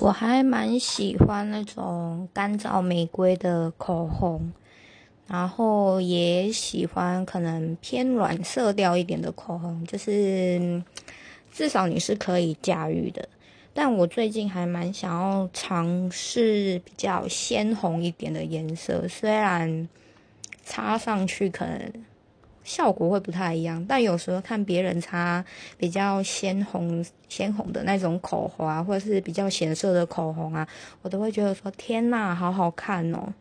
我还蛮喜欢那种干燥玫瑰的口红，然后也喜欢可能偏软色调一点的口红，就是至少你是可以驾驭的。但我最近还蛮想要尝试比较鲜红一点的颜色，虽然擦上去可能。效果会不太一样，但有时候看别人擦比较鲜红、鲜红的那种口红啊，或者是比较显色的口红啊，我都会觉得说：天呐，好好看哦！